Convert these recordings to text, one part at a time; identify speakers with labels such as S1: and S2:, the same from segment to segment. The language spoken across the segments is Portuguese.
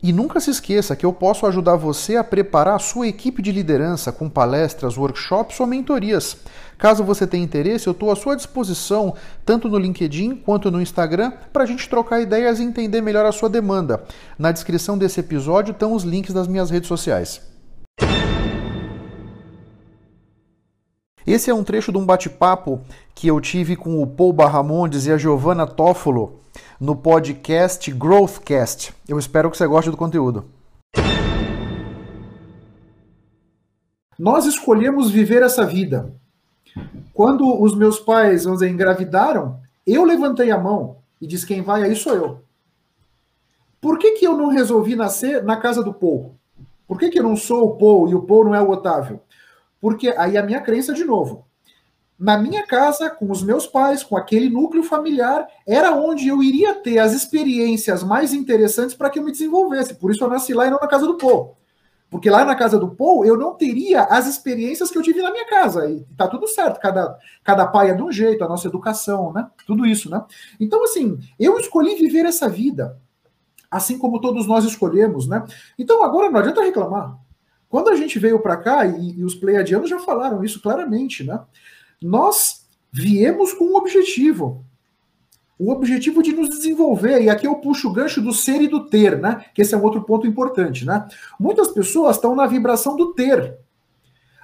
S1: E nunca se esqueça que eu posso ajudar você a preparar a sua equipe de liderança com palestras, workshops ou mentorias. Caso você tenha interesse, eu estou à sua disposição, tanto no LinkedIn quanto no Instagram, para a gente trocar ideias e entender melhor a sua demanda. Na descrição desse episódio estão os links das minhas redes sociais. Esse é um trecho de um bate-papo que eu tive com o Paul Barramondes e a Giovanna Toffolo no podcast Growthcast. Eu espero que você goste do conteúdo. Nós escolhemos viver essa vida. Quando os meus pais, vamos dizer, engravidaram, eu levantei a mão e disse: quem vai aí sou eu. Por que, que eu não resolvi nascer na casa do Paul? Por que, que eu não sou o Paul e o Paul não é o Otávio? Porque aí a minha crença, de novo, na minha casa, com os meus pais, com aquele núcleo familiar, era onde eu iria ter as experiências mais interessantes para que eu me desenvolvesse. Por isso eu nasci lá e não na casa do Paul. Porque lá na casa do Paul eu não teria as experiências que eu tive na minha casa. E tá tudo certo, cada, cada pai é de um jeito, a nossa educação, né? Tudo isso, né? Então, assim, eu escolhi viver essa vida, assim como todos nós escolhemos, né? Então agora não adianta reclamar. Quando a gente veio para cá, e, e os pleiadianos já falaram isso claramente, né? Nós viemos com um objetivo. O objetivo de nos desenvolver, e aqui eu puxo o gancho do ser e do ter, né? Que esse é um outro ponto importante, né? Muitas pessoas estão na vibração do ter.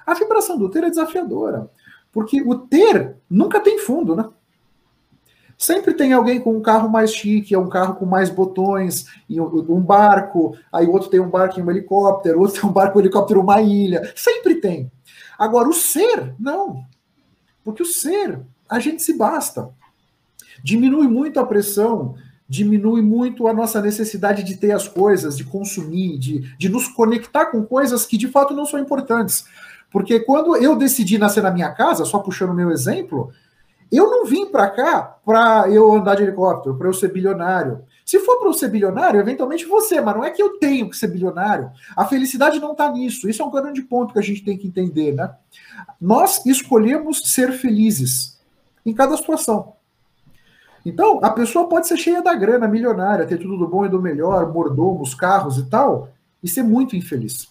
S1: A vibração do ter é desafiadora, porque o ter nunca tem fundo, né? Sempre tem alguém com um carro mais chique, é um carro com mais botões, e um barco, aí o outro tem um barco e um helicóptero, outro tem um barco, um helicóptero, uma ilha. Sempre tem. Agora, o ser, não. Porque o ser, a gente se basta. Diminui muito a pressão, diminui muito a nossa necessidade de ter as coisas, de consumir, de, de nos conectar com coisas que de fato não são importantes. Porque quando eu decidi nascer na minha casa, só puxando o meu exemplo, eu não vim para cá para eu andar de helicóptero, para eu ser bilionário. Se for para eu ser bilionário, eventualmente você, mas não é que eu tenho que ser bilionário. A felicidade não está nisso. Isso é um grande ponto que a gente tem que entender, né? Nós escolhemos ser felizes em cada situação. Então, a pessoa pode ser cheia da grana, milionária, ter tudo do bom e do melhor, mordomos, carros e tal, e ser muito infeliz.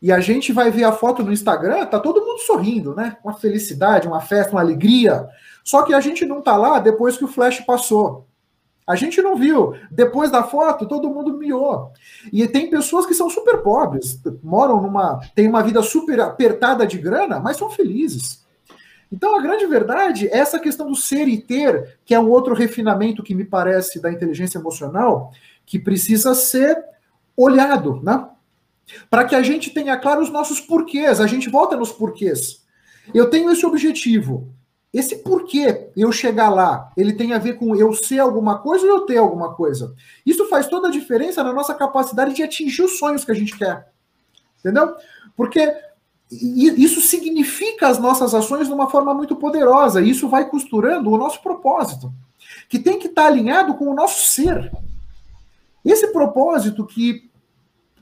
S1: E a gente vai ver a foto no Instagram, tá todo mundo sorrindo, né? Uma felicidade, uma festa, uma alegria. Só que a gente não tá lá depois que o flash passou. A gente não viu. Depois da foto, todo mundo miou. E tem pessoas que são super pobres, moram numa. têm uma vida super apertada de grana, mas são felizes. Então a grande verdade é essa questão do ser e ter, que é um outro refinamento que me parece da inteligência emocional, que precisa ser olhado, né? Para que a gente tenha claro os nossos porquês, a gente volta nos porquês. Eu tenho esse objetivo. Esse porquê eu chegar lá, ele tem a ver com eu ser alguma coisa ou eu ter alguma coisa. Isso faz toda a diferença na nossa capacidade de atingir os sonhos que a gente quer. Entendeu? Porque isso significa as nossas ações de uma forma muito poderosa. E isso vai costurando o nosso propósito, que tem que estar alinhado com o nosso ser. Esse propósito que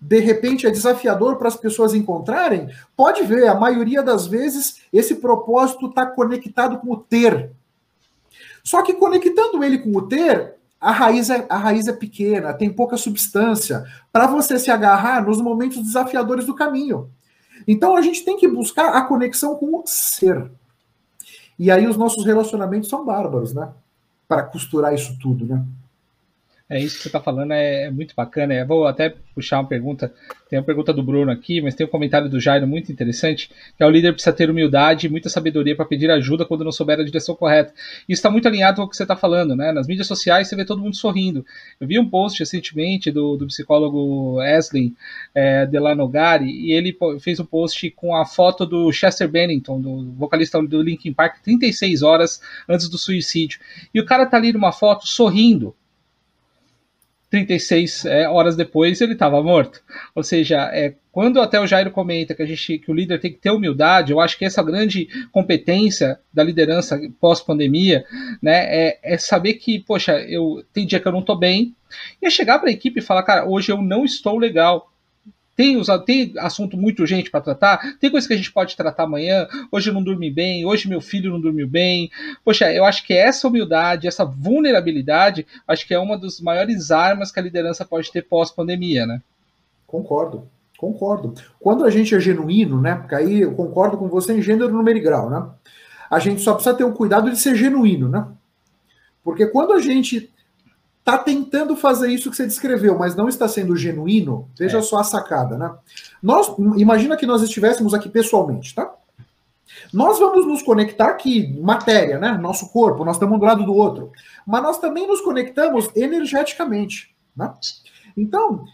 S1: de repente é desafiador para as pessoas encontrarem, pode ver, a maioria das vezes esse propósito está conectado com o ter. Só que conectando ele com o ter, a raiz é, a raiz é pequena, tem pouca substância, para você se agarrar nos momentos desafiadores do caminho. Então a gente tem que buscar a conexão com o ser. E aí os nossos relacionamentos são bárbaros, né? Para costurar isso tudo, né?
S2: É isso que você está falando, é, é, muito bacana. Eu vou até puxar uma pergunta. Tem uma pergunta do Bruno aqui, mas tem um comentário do Jairo muito interessante, que é o líder precisa ter humildade e muita sabedoria para pedir ajuda quando não souber a direção correta. Isso está muito alinhado com o que você está falando, né? Nas mídias sociais você vê todo mundo sorrindo. Eu vi um post recentemente do, do psicólogo Eslin é, Delanogari e ele fez um post com a foto do Chester Bennington, do vocalista do Linkin Park, 36 horas antes do suicídio. E o cara tá ali numa foto sorrindo 36 é, horas depois ele estava morto. Ou seja, é, quando até o Jairo comenta que, a gente, que o líder tem que ter humildade, eu acho que essa grande competência da liderança pós-pandemia né, é, é, saber que, poxa, eu tem dia que eu não estou bem, e é chegar para a equipe e falar, cara, hoje eu não estou legal tem, tem assunto muito urgente para tratar, tem coisa que a gente pode tratar amanhã, hoje eu não dormi bem, hoje meu filho não dormiu bem. Poxa, eu acho que essa humildade, essa vulnerabilidade, acho que é uma das maiores armas que a liderança pode ter pós-pandemia, né?
S1: Concordo, concordo. Quando a gente é genuíno, né? Porque aí eu concordo com você em gênero, número e grau, né? A gente só precisa ter o um cuidado de ser genuíno, né? Porque quando a gente está tentando fazer isso que você descreveu, mas não está sendo genuíno, veja é. só a sacada, né? Nós, imagina que nós estivéssemos aqui pessoalmente, tá? Nós vamos nos conectar aqui, matéria, né? Nosso corpo, nós estamos um do lado do outro. Mas nós também nos conectamos energeticamente, né? Então,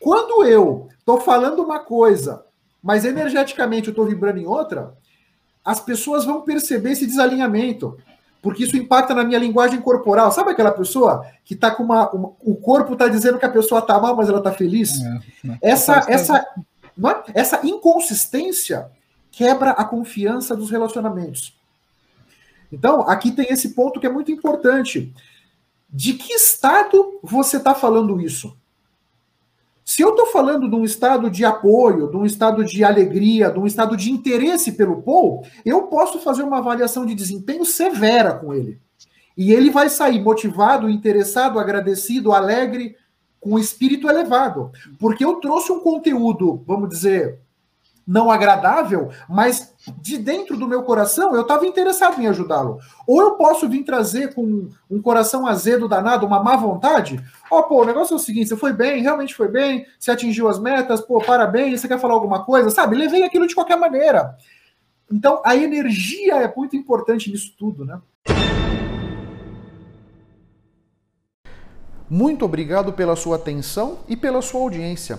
S1: quando eu estou falando uma coisa, mas energeticamente eu estou vibrando em outra, as pessoas vão perceber esse desalinhamento porque isso impacta na minha linguagem corporal. Sabe aquela pessoa que tá com uma. uma o corpo está dizendo que a pessoa está mal, mas ela está feliz? É, é. Essa, essa, é? essa inconsistência quebra a confiança dos relacionamentos. Então, aqui tem esse ponto que é muito importante. De que estado você está falando isso? Se eu estou falando de um estado de apoio, de um estado de alegria, de um estado de interesse pelo Paul, eu posso fazer uma avaliação de desempenho severa com ele. E ele vai sair motivado, interessado, agradecido, alegre, com espírito elevado. Porque eu trouxe um conteúdo, vamos dizer, não agradável, mas de dentro do meu coração eu estava interessado em ajudá-lo. Ou eu posso vir trazer com um coração azedo danado, uma má vontade. Ó, oh, pô, o negócio é o seguinte: você foi bem, realmente foi bem, você atingiu as metas, pô, parabéns, você quer falar alguma coisa, sabe? Levei aquilo de qualquer maneira. Então a energia é muito importante nisso tudo, né? Muito obrigado pela sua atenção e pela sua audiência.